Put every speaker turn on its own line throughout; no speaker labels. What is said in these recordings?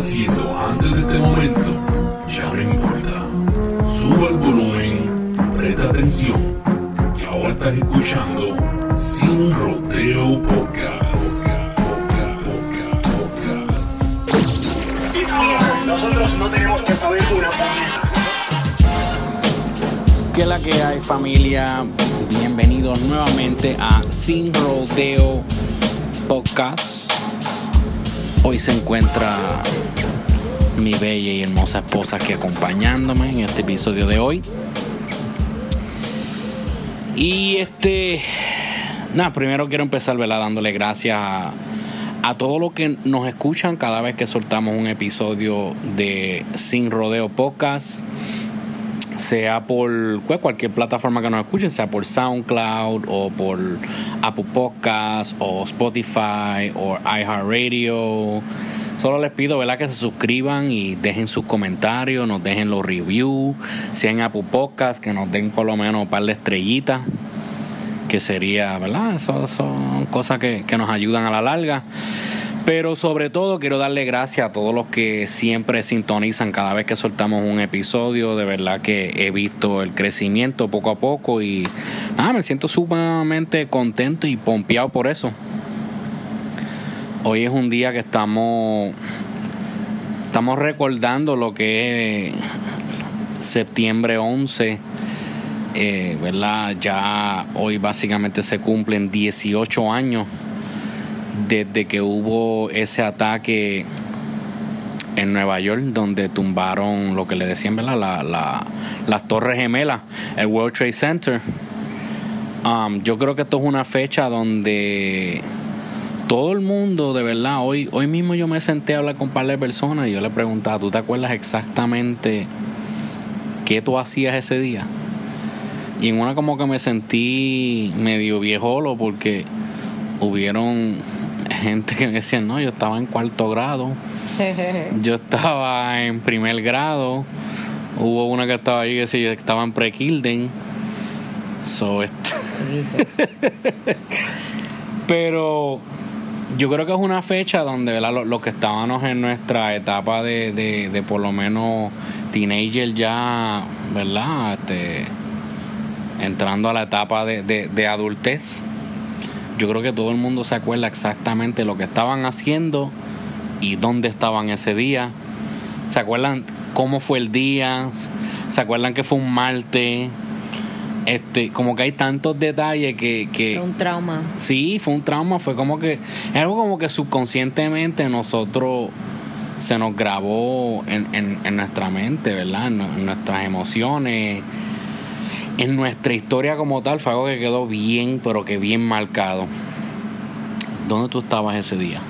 haciendo antes de este momento ya no importa. Suba el volumen, presta atención, que ahora estás escuchando Sin Rodeo Podcast.
Nosotros no tenemos que saber una
¿Qué es la que hay familia? Bienvenidos nuevamente a Sin Rodeo Podcast. Hoy se encuentra mi bella y hermosa esposa aquí acompañándome en este episodio de hoy. Y este, nada, primero quiero empezar, ¿verdad? Dándole gracias a, a todos los que nos escuchan cada vez que soltamos un episodio de Sin Rodeo Podcast sea por cualquier plataforma que nos escuchen, sea por SoundCloud o por Apple Podcasts o Spotify o iHeartRadio. Solo les pido ¿verdad? que se suscriban y dejen sus comentarios, nos dejen los reviews, si en Apple Podcasts, que nos den por lo menos un par de estrellitas, que sería, ¿verdad? Eso son cosas que, que nos ayudan a la larga. Pero sobre todo quiero darle gracias a todos los que siempre sintonizan cada vez que soltamos un episodio. De verdad que he visto el crecimiento poco a poco y nada, me siento sumamente contento y pompeado por eso. Hoy es un día que estamos estamos recordando lo que es septiembre 11. Eh, ¿verdad? Ya hoy básicamente se cumplen 18 años desde que hubo ese ataque en Nueva York, donde tumbaron lo que le decían, ¿verdad? La, la, las Torres Gemelas, el World Trade Center. Um, yo creo que esto es una fecha donde todo el mundo, de verdad, hoy, hoy mismo yo me senté a hablar con un par de personas y yo le preguntaba, ¿tú te acuerdas exactamente qué tú hacías ese día? Y en una como que me sentí medio viejolo porque hubieron gente que me decían, no, yo estaba en cuarto grado, yo estaba en primer grado, hubo una que estaba ahí que decía que estaba en pre-Kilden. So, este- Pero yo creo que es una fecha donde ¿verdad? Los, los que estábamos en nuestra etapa de, de, de por lo menos teenager ya, ¿verdad? Este, entrando a la etapa de, de, de adultez yo creo que todo el mundo se acuerda exactamente lo que estaban haciendo y dónde estaban ese día. ¿Se acuerdan cómo fue el día? ¿Se acuerdan que fue un martes? Este, como que hay tantos detalles que, que
un trauma.
Sí, fue un trauma, fue como que es algo como que subconscientemente nosotros se nos grabó en, en, en nuestra mente, ¿verdad? En, en nuestras emociones en nuestra historia como tal fue algo que quedó bien, pero que bien marcado. ¿Dónde tú estabas ese día?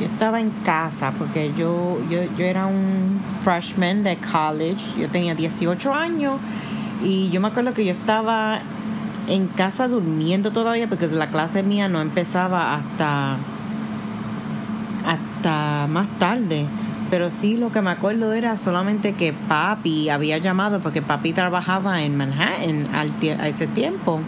Yo estaba en casa porque yo, yo, yo era un freshman de college. Yo tenía 18 años y yo me acuerdo que yo estaba en casa durmiendo todavía porque la clase mía no empezaba hasta hasta más tarde. Pero sí, lo que me acuerdo era solamente que papi había llamado porque papi trabajaba en Manhattan al a ese tiempo.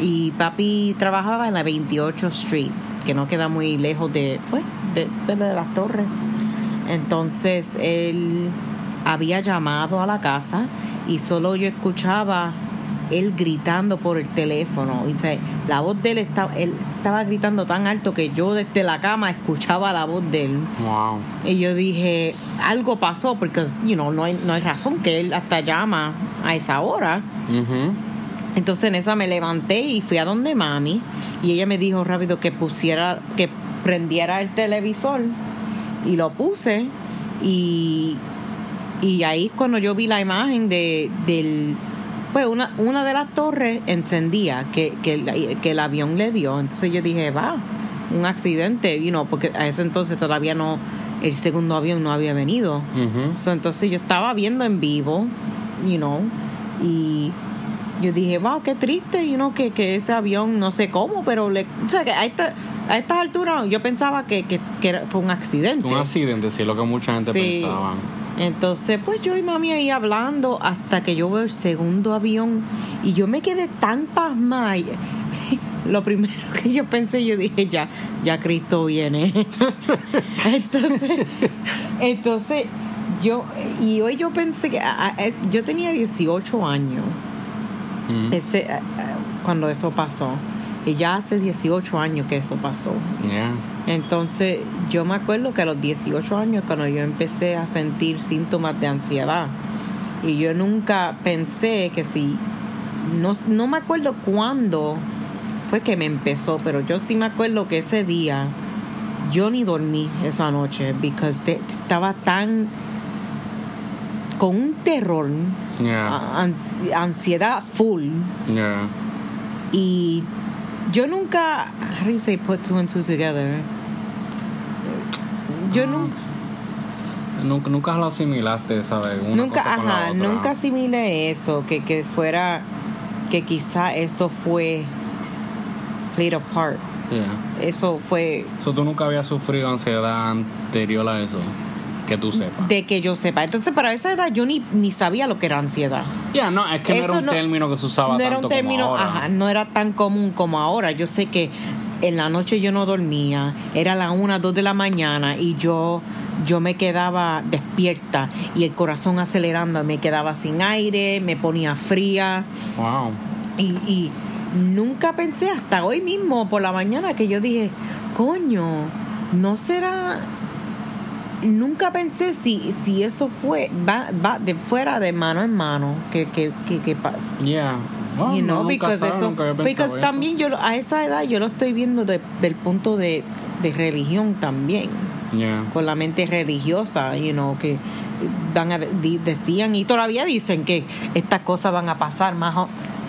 Y papi trabajaba en la 28 Street, que no queda muy lejos de, pues, de, de- de las torres. Entonces él había llamado a la casa y solo yo escuchaba él gritando por el teléfono. Y, la voz de él estaba, él estaba gritando tan alto que yo desde la cama escuchaba la voz de él.
Wow.
Y yo dije, algo pasó porque, you know, no hay, no hay razón que él hasta llama a esa hora. Entonces en esa me levanté y fui a donde mami y ella me dijo rápido que pusiera, que prendiera el televisor y lo puse y, y ahí es cuando yo vi la imagen de, del, pues una, una de las torres encendía que, que, el- que el avión le dio. Entonces yo dije, va, un accidente, you know, porque a ese entonces todavía no, el segundo avión no había venido. So, entonces yo estaba viendo en vivo, you know, y yo dije, wow, qué triste, you know, que, que ese avión, no sé cómo, pero le, o sea, que a, esta, a estas alturas yo pensaba que, que, que era- fue un accidente.
Un accidente, sí, lo que mucha gente
Sí.
pensaba.
Entonces, pues yo y mami ahí hablando hasta que yo veo el segundo avión y yo me quedé tan pasmada. lo primero que yo pensé, yo dije, ya, ya Cristo viene. entonces, entonces, yo, y hoy yo pensé que yo tenía 18 años
Mm.
ese, cuando eso pasó. Y ya hace 18 años que eso pasó.
Yeah.
Entonces, yo me acuerdo que a los 18 años, cuando yo empecé a sentir síntomas de ansiedad, y yo nunca pensé que si, no, no me acuerdo cuándo fue que me empezó, pero yo sí me acuerdo que ese día yo ni dormí esa noche, porque estaba tan con un terror,
Yeah.
ansiedad full.
Yeah.
Y yo nunca, how do you say put two and two together? Yo
Ah,
nunca,
Nunca, nunca lo asimilaste, ¿sabes? Una
nunca,
cosa con la
ajá,
otra.
nunca asimilé eso, que, que fuera, que quizá eso fue played a part.
Yeah.
Eso fue
So, ¿Tú nunca habías sufrido ansiedad anterior a eso? Que tú sepas.
de que yo sepa. Entonces, para esa edad yo ni, ni sabía lo que era ansiedad.
Ya, no, es que no era un
no-
término que se usaba
no era
tanto
un término,
como ahora.
ajá, no era tan común como ahora. Yo sé que en la noche yo no dormía, era la una, dos de la mañana y yo yo me quedaba despierta y el corazón acelerando, me quedaba sin aire, me ponía fría
Wow.
y, y nunca pensé hasta hoy mismo por la mañana que yo dije, coño, no será nunca pensé si si eso fue va, va de fuera de mano en mano que que que, que pa-
Yeah. Well,
you know,
no,
because eso, because
eso.
también yo lo- a esa edad yo lo estoy viendo de- del punto de, de religión también,
Yeah.
con la mente religiosa, you know, que van a, di- decían y todavía dicen que estas cosas van a pasar más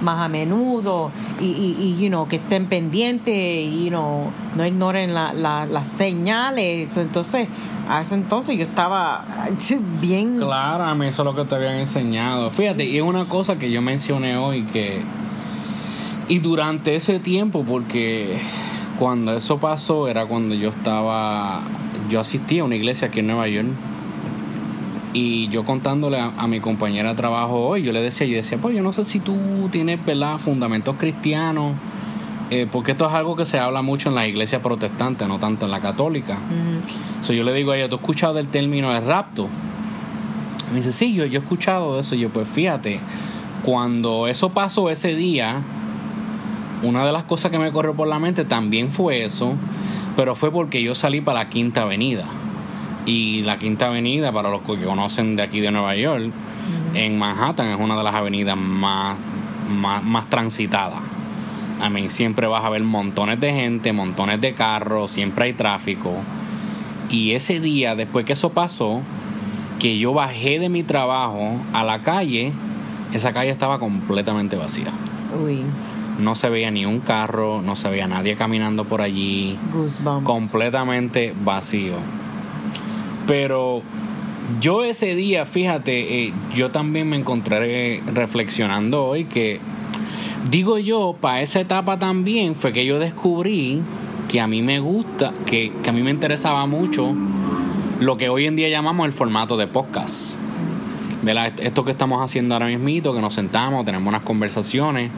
más a menudo y, y, y, you know, que estén pendientes, you know, no ignoren la, la- las señales, entonces a eso entonces yo estaba bien
Claro, a mí eso es lo que te habían enseñado. Fíjate, y es una cosa que yo mencioné hoy que... Y durante ese tiempo, porque cuando eso pasó era cuando yo estaba... Yo asistí a una iglesia aquí en Nueva York. Y yo contándole a, a mi compañera de trabajo hoy, yo le decía, yo decía, pues yo no sé si tú tienes, ¿verdad?, fundamentos cristianos. eh, porque esto es algo que se habla mucho en las iglesias protestantes, no tanto en la católica. So, yo le digo a ella, ¿tú has escuchado del término de rapto? Me dice, sí, yo, yo he escuchado de eso. Yo, pues fíjate, cuando eso pasó ese día, una de las cosas que me corrió por la mente también fue eso, pero fue porque yo salí para la Quinta Avenida. Y la Quinta Avenida, para los que conocen de aquí de Nueva York, en Manhattan es una de las avenidas más, más, más transitadas. A mí siempre vas a ver montones de gente, montones de carros, siempre hay tráfico. Y ese día, después que eso pasó, que yo bajé de mi trabajo a la calle, esa calle estaba completamente vacía.
uy
No se veía ni un carro, no se veía nadie caminando por allí,
goosebumps
completamente vacío. Pero yo ese día, fíjate, eh, yo también me encontré reflexionando hoy que, digo yo, para esa etapa también fue que yo descubrí que a mí me gusta, que, que a mí me interesaba mucho lo que hoy en día llamamos el formato de podcast. ¿Verdad? Esto que estamos haciendo ahora mismo, que nos sentamos, tenemos unas conversaciones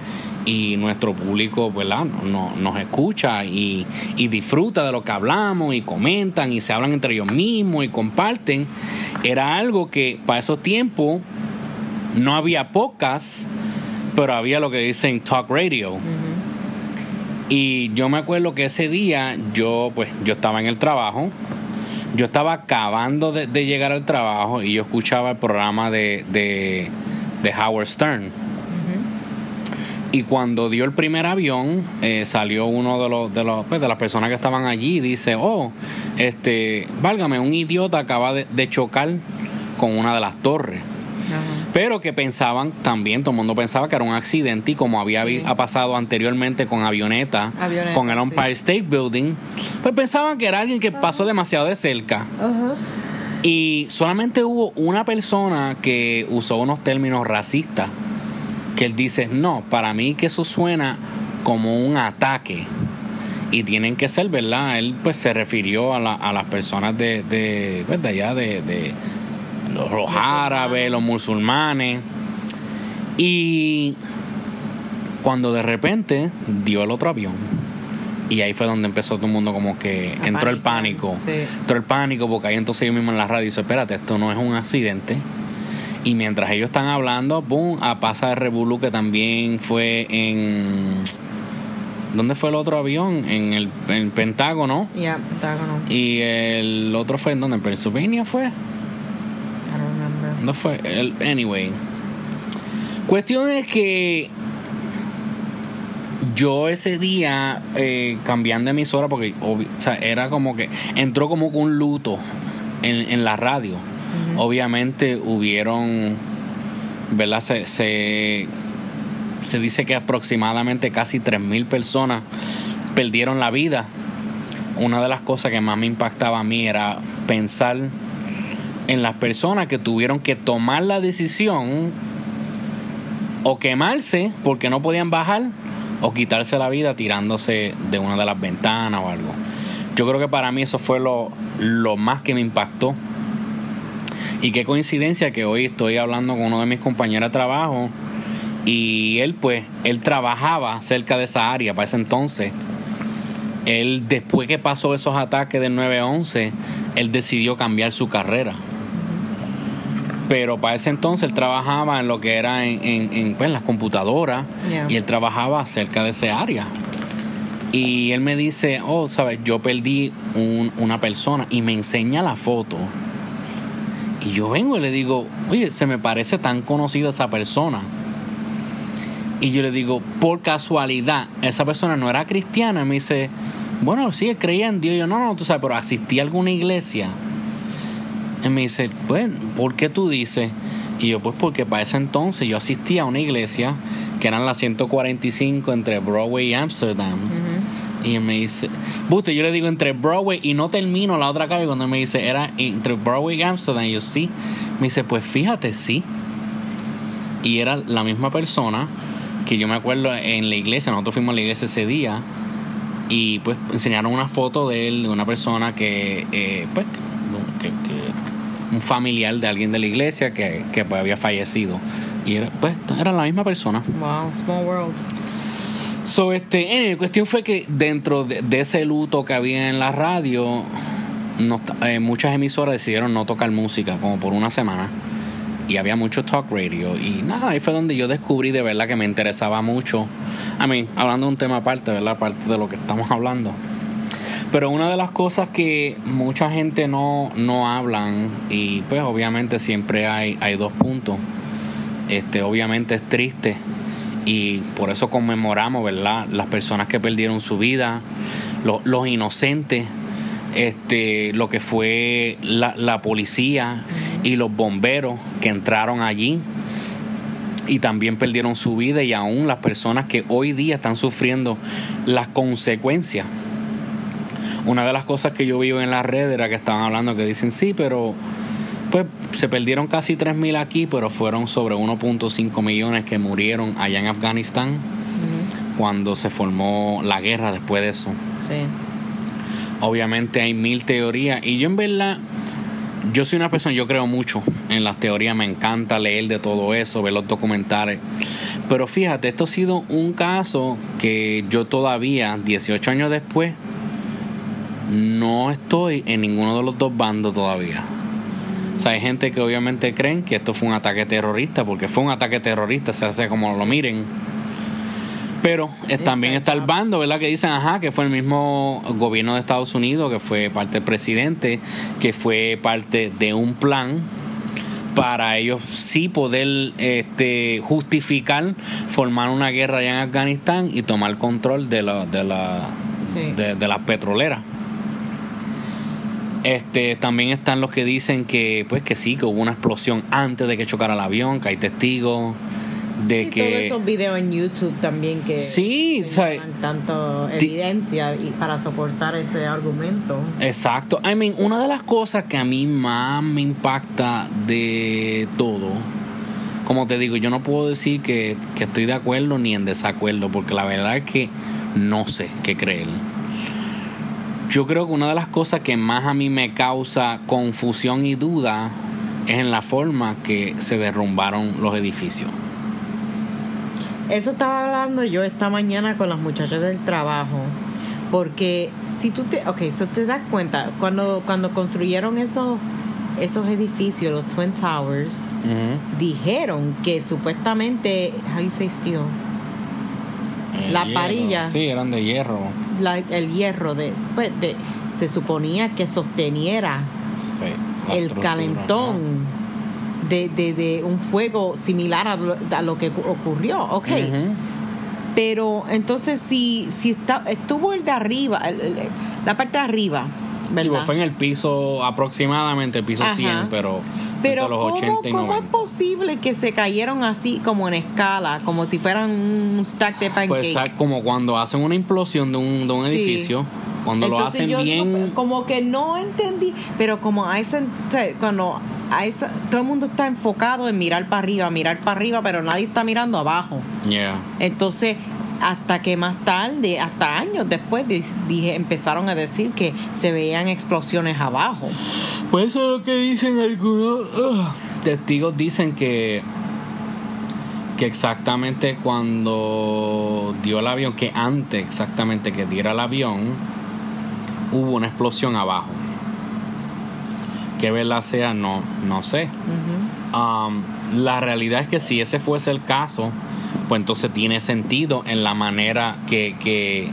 y nuestro público ¿verdad? No- nos escucha y, y disfruta de lo que hablamos y comentan y se hablan entre ellos mismos y comparten. Era algo que para esos tiempos no había podcast, pero había lo que dicen talk radio. Y yo me acuerdo que ese día yo pues yo estaba en el trabajo, yo estaba acabando de, de llegar al trabajo y yo escuchaba el programa de, de, de Howard Stern. Y cuando dio el primer avión, eh, salió uno de los, de los pues, de las personas que estaban allí y dice, oh, este, válgame, un idiota acaba de, de chocar con una de las torres. Pero que pensaban también, todo el mundo pensaba que era un accidente y como había
Sí.
ha pasado anteriormente con avioneta,
Avioneta,
con el
sí.
Empire State Building, pues pensaban que era alguien que pasó demasiado de cerca. Y solamente hubo una persona que usó unos términos racistas, que él dice, no, para mí que eso suena como un ataque. Y tienen que ser, ¿verdad? Él pues se refirió a, la- a las personas de, de, pues, de allá, de, de los, los árabes, los musulmanes. Y Cuando de repente dio el otro avión. Y ahí fue donde empezó todo el mundo como que entró el pánico.
sí.
Entró el pánico porque ahí entonces yo mismo en la radio dice, espérate, esto no es un accidente. Y mientras ellos están hablando, boom, a pasa de Revolu que también fue en... ¿Dónde fue el otro avión? En el, en el Pentágono.
Yeah, Pentágono.
Y el otro fue en donde? ¿En Pennsylvania fue? Fue. El, anyway. Cuestión es que yo ese día eh, cambiando de emisora porque obvi- o sea, era como que entró como un luto en, en la radio. Obviamente hubieron, ¿verdad? Se, se, se dice que aproximadamente casi 3.000 personas perdieron la vida. Una de las cosas que más me impactaba a mí era pensar en las personas que tuvieron que tomar la decisión o quemarse porque no podían bajar o quitarse la vida tirándose de una de las ventanas o algo. Yo creo que para mí eso fue lo, lo más que me impactó. Y qué coincidencia que hoy estoy hablando con uno de mis compañeros de trabajo y él pues, él trabajaba cerca de esa área para ese entonces. Él después que pasó esos ataques del 9-11, él decidió cambiar su carrera. Pero para ese entonces él trabajaba en lo que era en, en, en, pues, en las computadoras
Yeah.
y él trabajaba cerca de ese área. Y él me dice, oh, sabes, yo perdí un- una persona y me enseña la foto. Y yo vengo y le digo, oye, se me parece tan conocida esa persona. Y yo le digo, por casualidad, esa persona no era cristiana. Y me dice, bueno, sí, él creía en Dios. Y yo, no, no, tú sabes, pero asistí a alguna iglesia. Y me dice, bueno, ¿por qué tú dices? Y yo, pues porque para ese entonces yo asistía a una iglesia que eran las 145 entre Broadway y Amsterdam. Y él me dice, Buste, yo le digo entre Broadway y no termino la otra calle cuando él me dice, era entre Broadway y Amsterdam. Y yo, sí. Me dice, pues fíjate, sí. Y era la misma persona que yo me acuerdo en la iglesia, nosotros fuimos a la iglesia ese día y pues enseñaron una foto de él, de una persona que, eh, pues, que, que- un familiar de alguien de la iglesia que, que pues, había fallecido. Y era, pues, era la misma persona.
Wow, small world.
So, este, la cuestión fue que dentro de, de ese luto que había en la radio, no, eh, muchas emisoras decidieron no tocar música como por una semana. Y había mucho talk radio. Y nada, ahí fue donde yo descubrí de verdad que me interesaba mucho. A mí, hablando de un tema aparte, ¿verdad? Aparte de lo que estamos hablando. Pero una de las cosas que mucha gente no, no hablan, y pues obviamente siempre hay, hay dos puntos. Este, obviamente es triste y por eso conmemoramos, ¿verdad? Las personas que perdieron su vida, lo- los inocentes, este, lo que fue la, la policía y los bomberos que entraron allí y también perdieron su vida y aún las personas que hoy día están sufriendo las consecuencias. Una de las cosas que yo vivo en la red era que estaban hablando que dicen, sí, pero pues se perdieron casi 3.000 aquí, pero fueron sobre 1.5 millones que murieron allá en Afganistán cuando se formó la guerra después de eso.
Sí.
Obviamente hay mil teorías y yo en verdad, yo soy una persona, yo creo mucho en las teorías, me encanta leer de todo eso, ver los documentales. Pero fíjate, esto ha sido un caso que yo todavía, 18 años después, no estoy en ninguno de los dos bandos todavía. O sea, hay gente que obviamente creen que esto fue un ataque terrorista, porque fue un ataque terrorista, se hace como lo miren. Pero también está el bando, ¿verdad? Que dicen, ajá, que fue el mismo gobierno de Estados Unidos, que fue parte del presidente, que fue parte de un plan para ellos sí poder este, justificar formar una guerra allá en Afganistán y tomar control de la, de la,
Sí.
de, de las petroleras. Este, también están los que dicen que, pues, que sí, que hubo una explosión antes de que chocara el avión, que hay testigos de
Y
que
todos esos videos en YouTube también que
Sí, o sea,
tanto evidencia y para soportar ese argumento.
Exacto. I mean, una de las cosas que a mí más me impacta de todo, como te digo, yo no puedo decir que, que estoy de acuerdo ni en desacuerdo, porque la verdad es que no sé qué creer. Yo creo que una de las cosas que más a mí me causa confusión y duda es en la forma que se derrumbaron los edificios.
Eso estaba hablando yo esta mañana con las muchachas del trabajo. Porque si tú te. Ok, eso te das cuenta. Cuando, cuando construyeron esos, esos edificios, los Twin Towers, dijeron que supuestamente. How you say steel?
El
La
hierro.
parilla.
Sí, eran de hierro.
La- el hierro de, pues, de. Se suponía que sosteniera
Sí,
el calentón de, de, de un fuego similar a lo, a lo que ocurrió. Ok. Pero entonces si, si está, estuvo el de arriba, el- el- la parte de arriba,
Sí,
¿verdad?
pues fue en el piso, aproximadamente el piso
Ajá.
100, pero,
Pero
los
¿cómo,
80 y
¿cómo es
90.
posible que se cayeron así como en escala, como si fueran un stack de pancake?
Pues ¿sabes? como cuando hacen una implosión de un, de un
Sí.
edificio, cuando lo hacen
yo
bien...
como que no entendí, pero como a ese, cuando a esa, todo el mundo está enfocado en mirar para arriba, mirar para arriba, pero nadie está mirando abajo.
Yeah.
Entonces, hasta que más tarde, hasta años después, di- dije, empezaron a decir que se veían explosiones abajo.
Pues eso es lo que dicen algunos testigos. Dicen que, que exactamente cuando dio el avión, que antes exactamente que diera el avión, hubo una explosión abajo. Que verdad sea, no, no sé. Um, la realidad es que si ese fuese el caso, pues entonces tiene sentido en la manera que, que,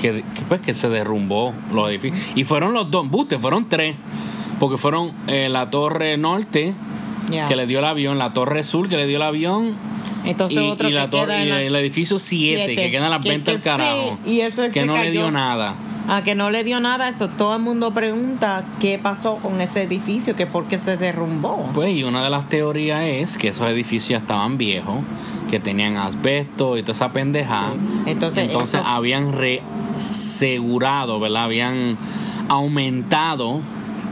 que, que, pues, que se derrumbó los edificios. Y fueron los dos, buste, fueron tres. Porque fueron eh, la torre norte, que le dio el avión, la torre sur, que le dio el avión,
Entonces
y,
otro
y la
que
torre, y
la-
el edificio 7,
Siete,
que queda en las ventas
que
del carajo.
sí, y ese
que no le dio nada.
A que no le dio nada, eso todo el mundo pregunta qué pasó con ese edificio, que por qué se derrumbó.
Pues, y una de las teorías es que esos edificios ya estaban viejos, que tenían asbesto y toda esa pendeja.
Sí. Entonces,
Entonces
eso-
habían resegurado, ¿verdad? Habían aumentado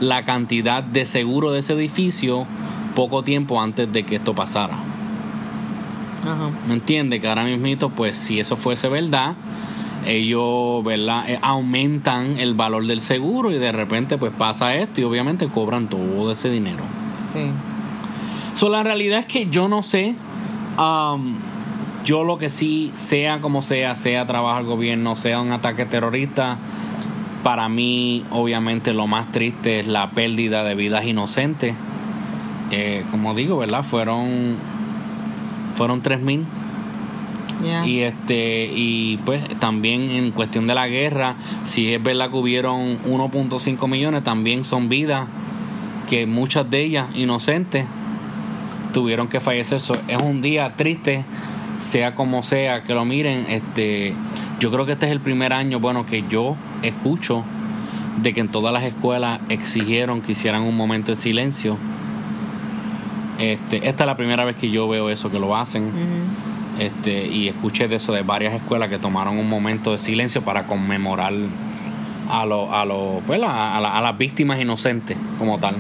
la cantidad de seguro de ese edificio poco tiempo antes de que esto pasara.
Ajá.
¿Me entiende? Que ahora mismito, pues si eso fuese verdad, ellos, ¿verdad? Eh, aumentan el valor del seguro y de repente pues pasa esto y obviamente cobran todo ese dinero.
Sí.
So, la realidad es que yo no sé. Um, yo lo que sí, sea como sea, sea trabajo al gobierno, sea un ataque terrorista, para mí, obviamente, lo más triste es la pérdida de vidas inocentes. Eh, como digo, ¿verdad? Fueron. Fueron 3.000.
Ya.
Y este y pues también en cuestión de la guerra, si es verdad que hubieron 1.5 millones, también son vidas que muchas de ellas inocentes tuvieron que fallecer. So, es un día triste, sea como sea que lo miren. Este, yo creo que este es el primer año, bueno, que yo escucho de que en todas las escuelas exigieron que hicieran un momento de silencio. Este, esta es la primera vez que yo veo eso que lo hacen. Este, y escuché de eso de varias escuelas que tomaron un momento de silencio para conmemorar a los a los pues, a, a la- a las víctimas inocentes como tal.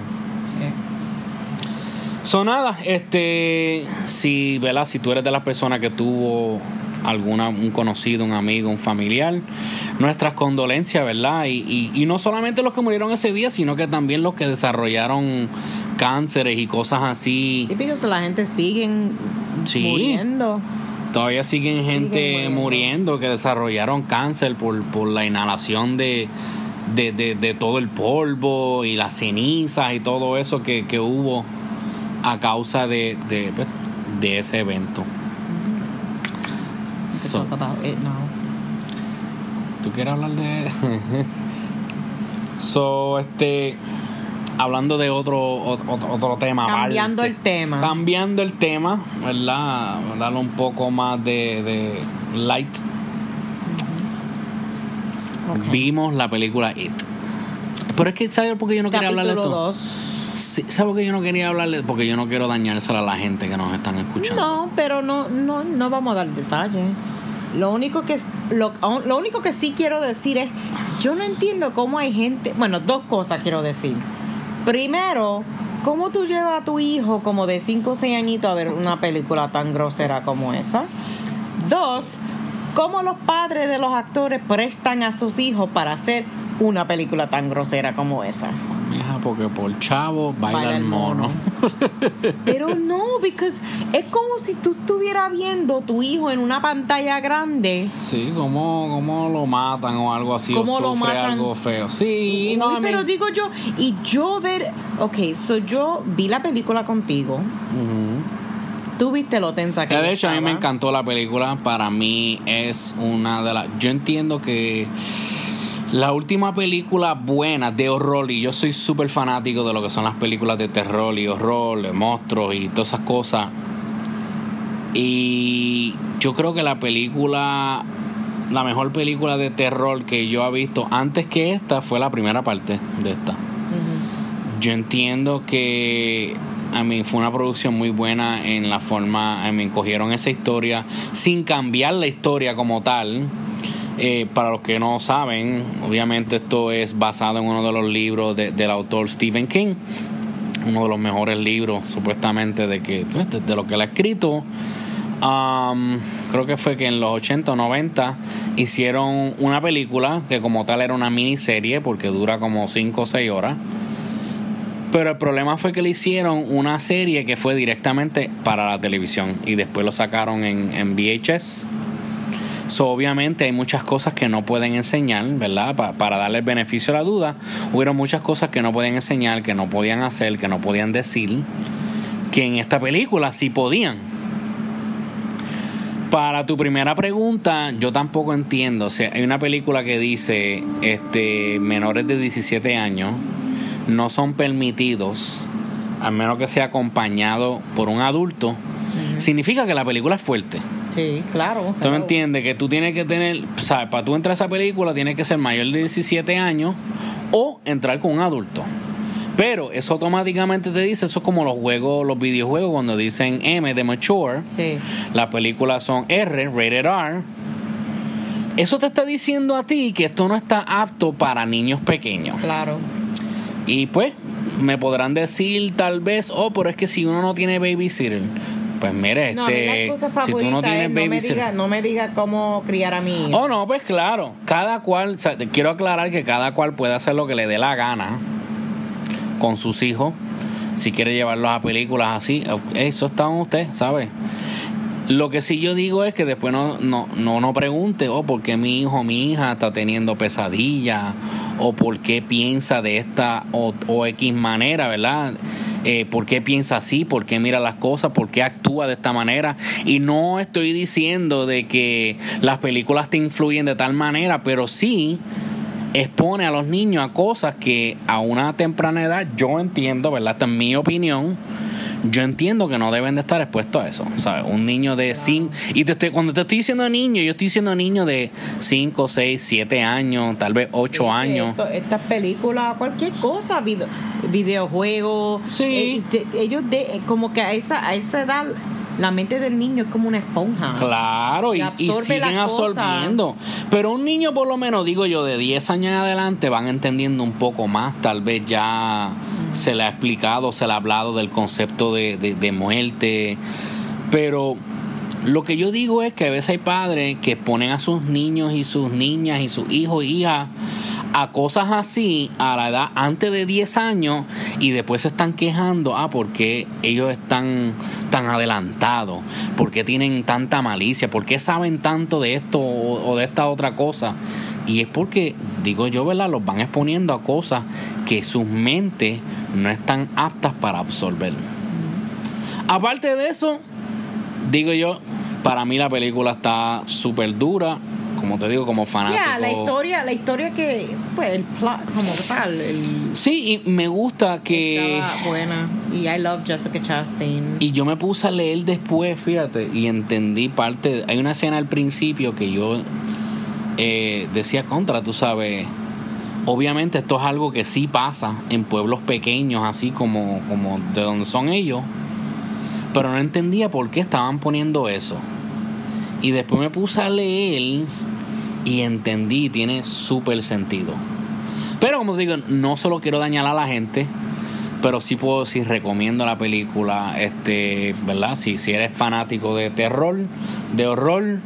Sí.
So nada, este si ¿verdad? si tú eres de las personas que tuvo alguna un conocido, un amigo, un familiar, nuestras condolencias, ¿verdad? Y, y, y no solamente los que murieron ese día, sino que también los que desarrollaron cánceres y cosas así.
Sí, porque la gente sigue
Sí.
muriendo.
Todavía siguen gente
Siguen
muriendo.
muriendo.
que desarrollaron cáncer por, por la inhalación de, de, de- de todo el polvo y las cenizas y todo eso que, que hubo a causa de, de, pues, de ese evento. So,
now.
¿Tú quieres hablar de.? so, este. Hablando de otro, otro, otro tema.
Cambiando el tema.
Cambiando el tema, ¿verdad? Darle un poco más de, de light. Vimos la película It. Pero es que, ¿sabes por qué yo no quería hablar de
Capítulo
esto?
2.
¿Sabes qué yo no quería hablarle? Porque yo no quiero dañársela a la gente que nos están escuchando.
No, pero no, no, no vamos a dar detalles. Lo único que lo, lo único que sí quiero decir es, yo no entiendo cómo hay gente, bueno, dos cosas quiero decir. Primero, ¿cómo tú llevas a tu hijo como de 5 o 6 añitos a ver una película tan grosera como esa? Dos, ¿cómo los padres de los actores prestan a sus hijos para hacer una película tan grosera como esa?
Mija, porque por chavo baila,
Baila
el mono.
Pero no, because es como si tú estuvieras viendo tu hijo en una pantalla grande.
Sí, como, como lo matan o algo así,
Cómo
o
lo
sufre
matan.
algo feo. Sí, no,
pero digo yo, y yo ver, ok, so yo vi la película contigo,
Ujú.
tú viste lo tensa que
de hecho a mí me encantó la película. Para mí es una de las. Yo entiendo que la última película buena de horror, y yo soy súper fanático de lo que son las películas de terror y horror, de monstruos y todas esas cosas. Y yo creo que la película, la mejor película de terror que yo he visto antes que esta fue la primera parte de esta. Yo entiendo que a mí fue una producción muy buena en la forma, a mí cogieron esa historia sin cambiar la historia como tal. Eh, para los que no saben, obviamente esto es basado en uno de los libros de- del autor Stephen King, uno de los mejores libros supuestamente de que pues, de, lo que él ha escrito. Creo que fue que en los 80 o 90 hicieron una película que como tal era una miniserie porque dura como 5 o 6 horas. Pero el problema fue que le hicieron una serie que fue directamente para la televisión y después lo sacaron en VHS. So, obviamente hay muchas cosas que no pueden enseñar, ¿verdad? Pa- para darle el beneficio a la duda, hubieron muchas cosas que no podían enseñar, que no podían hacer, que no podían decir, que en esta película sí podían. Para tu primera pregunta, yo tampoco entiendo. O sea, hay una película que dice este menores de 17 años no son permitidos, a menos que sea acompañado por un adulto. Significa que la película es fuerte.
Sí, claro.
¿Tú me entiendes? Que tú tienes que tener, ¿sabes? Para tú entrar a esa película tienes que ser mayor de 17 años o entrar con un adulto. Pero eso automáticamente te dice, eso es como los juegos, los videojuegos cuando dicen M de mature.
Sí.
Las películas son R, rated R. Eso te está diciendo a ti que esto no está apto para niños pequeños.
Claro.
Y pues me podrán decir tal vez, oh, pero es que si uno no tiene babysitter, pues mire,
No,
este, si tú no tienes
es no me, diga, no me diga cómo criar a mi hijo.
Oh, no, pues claro. Cada cual, o sea, te quiero aclarar que cada cual puede hacer lo que le dé la gana con sus hijos. Si quiere llevarlos a películas así, eso está en usted, ¿sabe? Lo que sí yo digo es que después no, no, no, no pregunte, oh, ¿por qué mi hijo o mi hija está teniendo pesadillas? O por qué piensa de esta o, o X manera, ¿verdad? Eh, ¿Por qué piensa así? ¿Por qué mira las cosas? ¿Por qué actúa de esta manera? Y no estoy diciendo de que las películas te influyen de tal manera, pero sí expone a los niños a cosas que a una temprana edad yo entiendo, ¿verdad? Esta es mi opinión. Yo entiendo que no deben de estar expuestos a eso, ¿sabes? Un niño de 5... Y te estoy- cuando te estoy diciendo niño, yo estoy diciendo niño de 5, 6, 7 años, tal vez 8
Sí,
años.
estas películas, cualquier cosa, video, videojuegos.
Sí.
eh, de- ellos, de, como que a esa, a esa edad, la mente del niño es como una esponja.
Claro, y,
Y
siguen absorbiendo. Pero un niño, por lo menos, digo yo, de 10 años en adelante, van entendiendo un poco más. Tal vez ya se le ha explicado, se le ha hablado del concepto de, de- muerte. Pero lo que yo digo es que a veces hay padres que ponen a sus niños y sus niñas y sus hijos e hijas a cosas así a la edad antes de 10 años y después se están quejando, ah, porque ellos están tan adelantados, porque tienen tanta malicia, porque saben tanto de esto o, o de esta otra cosa. Y es porque, digo yo, ¿verdad? Los van exponiendo a cosas que sus mentes no están aptas para absorber. Aparte de eso, digo yo, para mí la película está súper dura. Como te digo, como fanático.
La historia, la historia que, pues, el plot como tal, el,
Sí, y me gusta que.
buena. Y I love Jessica Chastain.
Y yo me puse a leer después, fíjate, y entendí parte. Hay una escena al principio que yo eh, decía contra, tú sabes. Obviamente esto es algo que sí pasa en pueblos pequeños, así como, como de donde son ellos. Pero no entendía por qué estaban poniendo eso. Y después me puse a leer y entendí, tiene súper sentido. Pero como digo, no solo quiero dañar a la gente, pero sí puedo decir, recomiendo la película, este, ¿verdad? Si, si eres fanático de terror, de horror,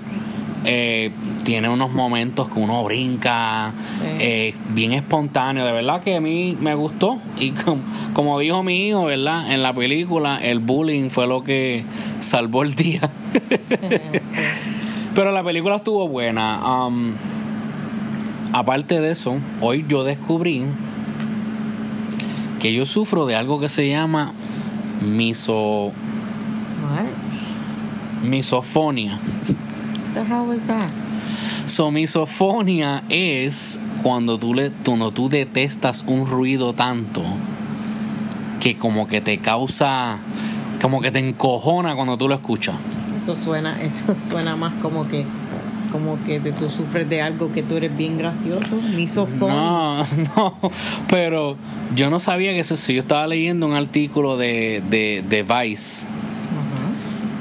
eh, tiene unos momentos que uno brinca,
Sí.
eh, bien espontáneo. De verdad que a mí me gustó. Y com- como dijo mi hijo, ¿verdad? En la película, el bullying fue lo que salvó el día. Pero la película estuvo buena. Um, aparte de eso, hoy yo descubrí que yo sufro de algo que se llama miso,
What?
misofonia.
The hell was that?
So, misofonia es cuando tú, le, cuando tú detestas un ruido tanto que como que te causa, como que te encojona cuando tú lo escuchas.
Eso suena, eso suena más como que como que tú sufres de algo que tú eres bien gracioso, misofonía.
No, no, pero yo no sabía que eso. Yo estaba leyendo un artículo de, de, de Vice.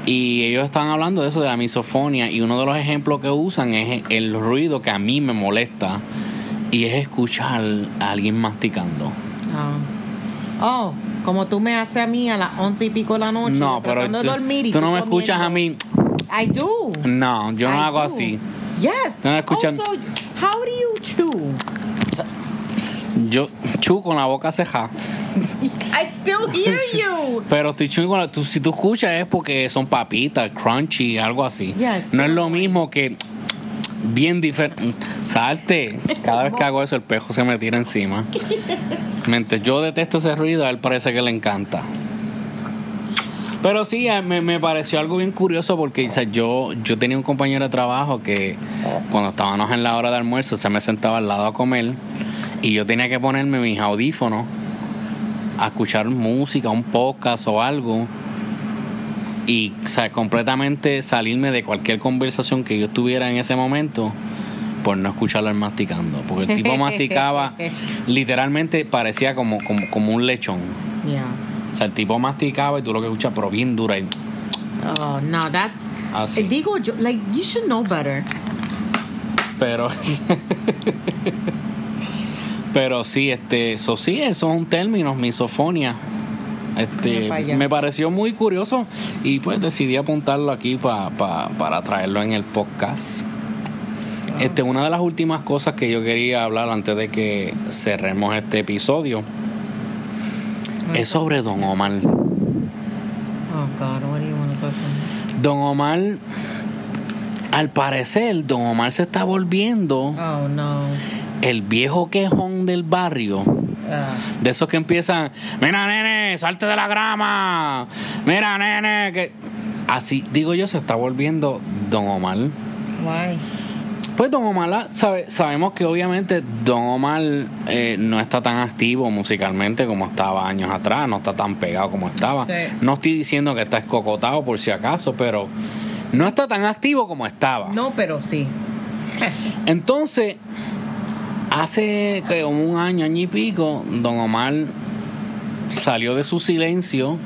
Y ellos estaban hablando de eso, de la misofonia. Y uno de los ejemplos que usan es el ruido que a mí me molesta y es escuchar a alguien masticando.
Ah. Oh, como tú me haces a mí a las once y pico de la noche.
No, pero tú,
dormir y
tú no me
comiendo.
escuchas a mí.
I do.
No, yo no
I
hago
do.
así.
Yes.
No me escuchan.
Also, how do you chew?
Yo chu con la boca ceja.
I still hear you.
Pero estoy chu con la. tú- si tú escuchas es porque son papitas, crunchy, algo así.
Yes,
no es lo mismo que. Bien diferente. Salte. Cada vez que hago eso, el pejo se me tira encima. Mientras yo detesto ese ruido, a él parece que le encanta. Pero sí, me, me pareció algo bien curioso porque o sea, yo, yo tenía un compañero de trabajo que cuando estábamos en la hora de almuerzo se me sentaba al lado a comer y yo tenía que ponerme mis audífonos a escuchar música, un podcast o algo y o sea, completamente salirme de cualquier conversación que yo estuviera en ese momento por no escucharlo masticando. Porque el tipo masticaba, literalmente parecía como, como, como un lechón.
Yeah.
O sea, el tipo masticaba y tú lo que escuchas, pero bien dura. Y,
Oh, no, that's.
Así.
Eh, Digo yo, like, you should know better.
pero. pero sí, este. Eso sí, eso es un término, misofonia. Este, me pareció muy curioso y pues decidí apuntarlo aquí pa- pa- para traerlo en el podcast. Este, una de las últimas cosas que yo quería hablar antes de que cerremos este episodio es sobre Don Omar.
Oh, God, what do you want to talk to?
Don Omar, al parecer, Don Omar se está volviendo
Oh, no.
El viejo quejón del barrio.
Ah.
De esos que empiezan, mira nene, salte de la grama, mira nene, que... Así, digo yo, se está volviendo Don Omar.
Why?
Pues Don Omar, sabe, sabemos que obviamente Don Omar eh, no está tan activo musicalmente como estaba años atrás, no está tan pegado como estaba.
Sí.
No estoy diciendo que está escocotado por si acaso, pero no está tan activo como estaba.
No, pero sí.
Entonces, hace que un año, año y pico, Don Omar salió de su silencio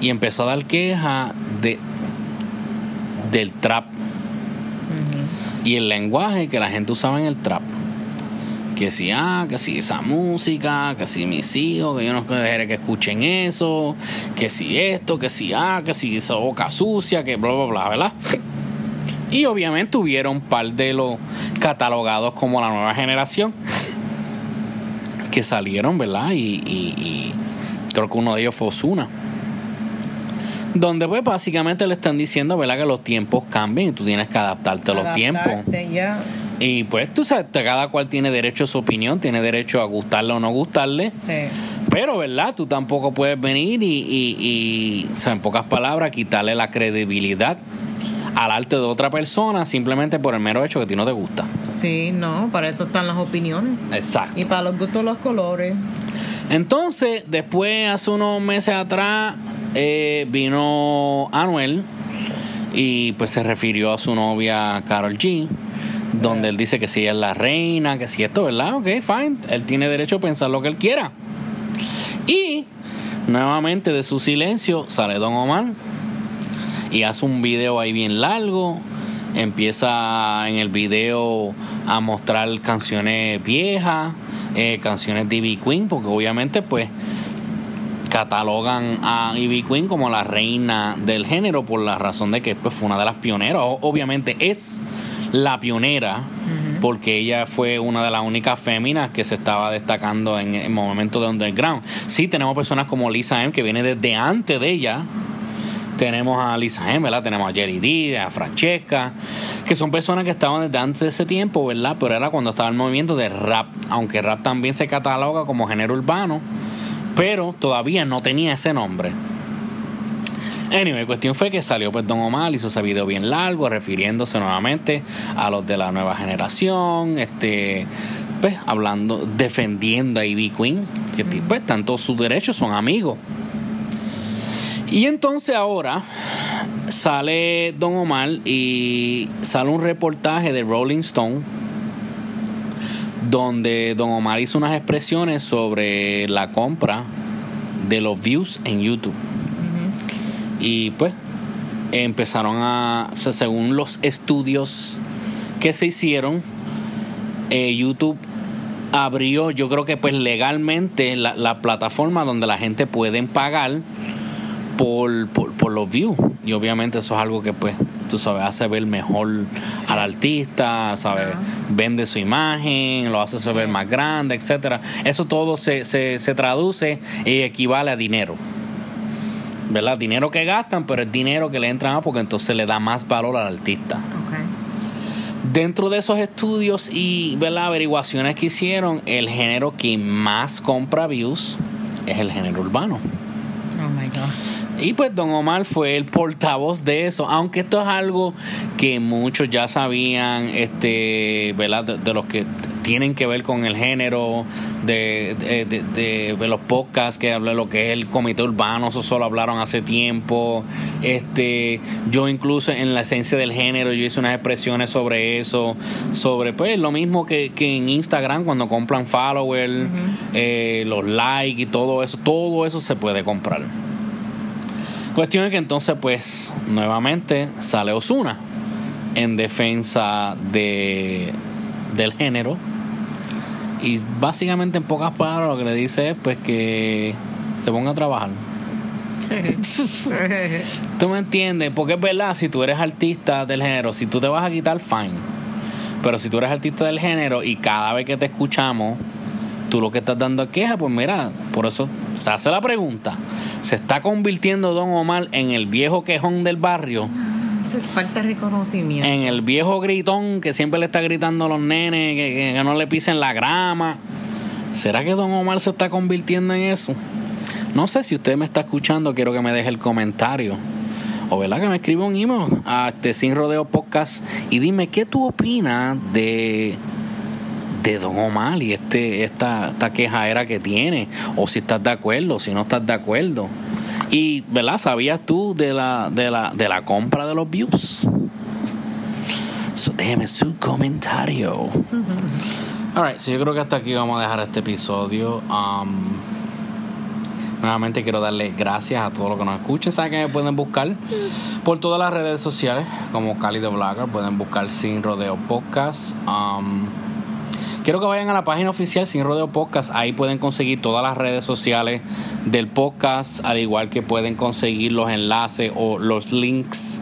y empezó a dar queja de del trap y el lenguaje que la gente usaba en el trap. Que si, ah, que si esa música, que si mis hijos, que yo no quiero que escuchen eso, que si esto, que si, ah, que si esa boca sucia, que bla, bla, bla, ¿verdad? Y obviamente hubieron un par de los catalogados como la nueva generación que salieron, ¿verdad? Y, y- y creo que uno de ellos fue Osuna. Donde pues básicamente le están diciendo, ¿verdad? Que los tiempos cambian y tú tienes que adaptarte a los tiempos.
Ya.
Y pues tú sabes, cada cual tiene derecho a su opinión, tiene derecho a gustarle o no gustarle.
Sí.
Pero, ¿verdad? Tú tampoco puedes venir y, y, y, o sea, en pocas palabras, quitarle la credibilidad al arte de otra persona simplemente por el mero hecho que a ti no te gusta.
Sí, no, para eso están las opiniones.
Exacto.
Y para los gustos los colores.
Entonces, después, hace unos meses atrás, eh, vino Anuel y pues se refirió a su novia Carol G, donde él dice que si ella es la reina, que si esto, ¿verdad? Ok, fine. Él tiene derecho a pensar lo que él quiera. Y nuevamente de su silencio sale Don Omar y hace un video ahí bien largo. Empieza en el video a mostrar canciones viejas, eh, canciones de B Queen, porque obviamente pues catalogan a Ivy Queen como la reina del género por la razón de que pues, fue una de las pioneras. Obviamente es la pionera porque ella fue una de las únicas féminas que se estaba destacando en el momento de underground. Sí, tenemos personas como Lisa M que viene desde antes de ella. Tenemos a Lisa M, ¿verdad? Tenemos a Jerry D, a Francesca, que son personas que estaban desde antes de ese tiempo, ¿verdad? Pero era cuando estaba el movimiento de rap, aunque rap también se cataloga como género urbano, pero todavía no tenía ese nombre. Anyway, cuestión fue que salió pues Don Omar, hizo ese video bien largo, refiriéndose nuevamente a los de la nueva generación, este, pues hablando, defendiendo a Ivy Queen, que pues tanto sus derechos son amigos. Y entonces ahora sale Don Omar y sale un reportaje de Rolling Stone donde Don Omar hizo unas expresiones sobre la compra de los views en YouTube. Y pues empezaron a, o sea, según los estudios que se hicieron, eh, YouTube abrió, yo creo que pues legalmente la, la, plataforma donde la gente puede pagar por, por, los views. Y obviamente eso es algo que pues, tú sabes, hace ver mejor al artista, ¿sabes? Vende su imagen, lo hace ver más grande, etcétera. Eso todo se, se, se traduce y equivale a dinero. ¿verdad? Dinero que gastan, pero es dinero que le entra más porque entonces le da más valor al artista. Dentro de esos estudios y ¿verdad? averiguaciones que hicieron, el género que más compra views es el género urbano. Oh my God. Y pues Don Omar fue el portavoz de eso, aunque esto es algo que muchos ya sabían, este, ¿verdad? de los que tienen que ver con el género de, de, los podcasts que habla lo que es el comité urbano, eso solo hablaron hace tiempo. Este, yo incluso en la esencia del género, yo hice unas expresiones sobre eso, sobre pues lo mismo que, en Instagram cuando compran followers, eh, los likes y todo eso, todo eso se puede comprar. Cuestión es que entonces pues nuevamente sale Osuna en defensa de del género y básicamente en pocas palabras lo que le dice es pues que se ponga a trabajar. ¿Tú me entiendes? Porque es verdad, si tú eres artista del género, si tú te vas a quitar, fine. Pero si tú eres artista del género y cada vez que te escuchamos, tú lo que estás dando es queja, pues mira, por eso se hace la pregunta. ¿Se está convirtiendo Don Omar en el viejo quejón del barrio?
falta reconocimiento.
En el viejo gritón que siempre le está gritando a los nenes que, no le pisen la grama. ¿Será que Don Omar se está convirtiendo en eso? No sé si usted me está escuchando, quiero que me deje el comentario. O verdad que me escriba un email a este Sin Rodeo Podcast y dime qué tú opinas de de Don Omar y este esta esta quejadera que tiene o si estás de acuerdo, si no estás de acuerdo. Y, ¿verdad? ¿Sabías tú de la, de la, de la compra de los views? So, déjeme su comentario. Alright, so yo creo que hasta aquí vamos a dejar este episodio. Um, nuevamente quiero darle gracias a todos los que nos escuchen. Saben que me pueden buscar por todas las redes sociales como Cali de Blogger. Pueden buscar Sin Rodeo Podcast. Um, Quiero que vayan a la página oficial Sin Rodeo Podcast. Ahí pueden conseguir todas las redes sociales del podcast, al igual que pueden conseguir los enlaces o los links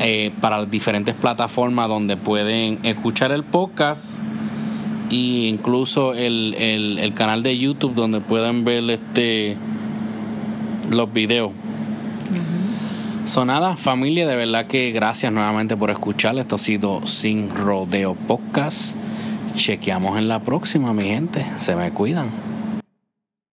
eh, para las diferentes plataformas donde pueden escuchar el podcast e incluso el, canal de YouTube donde pueden ver este los videos. Sonada familia, de verdad que gracias nuevamente por escuchar. Esto ha sido Sin Rodeo Podcast. Chequeamos en la próxima, mi gente. Se me cuidan.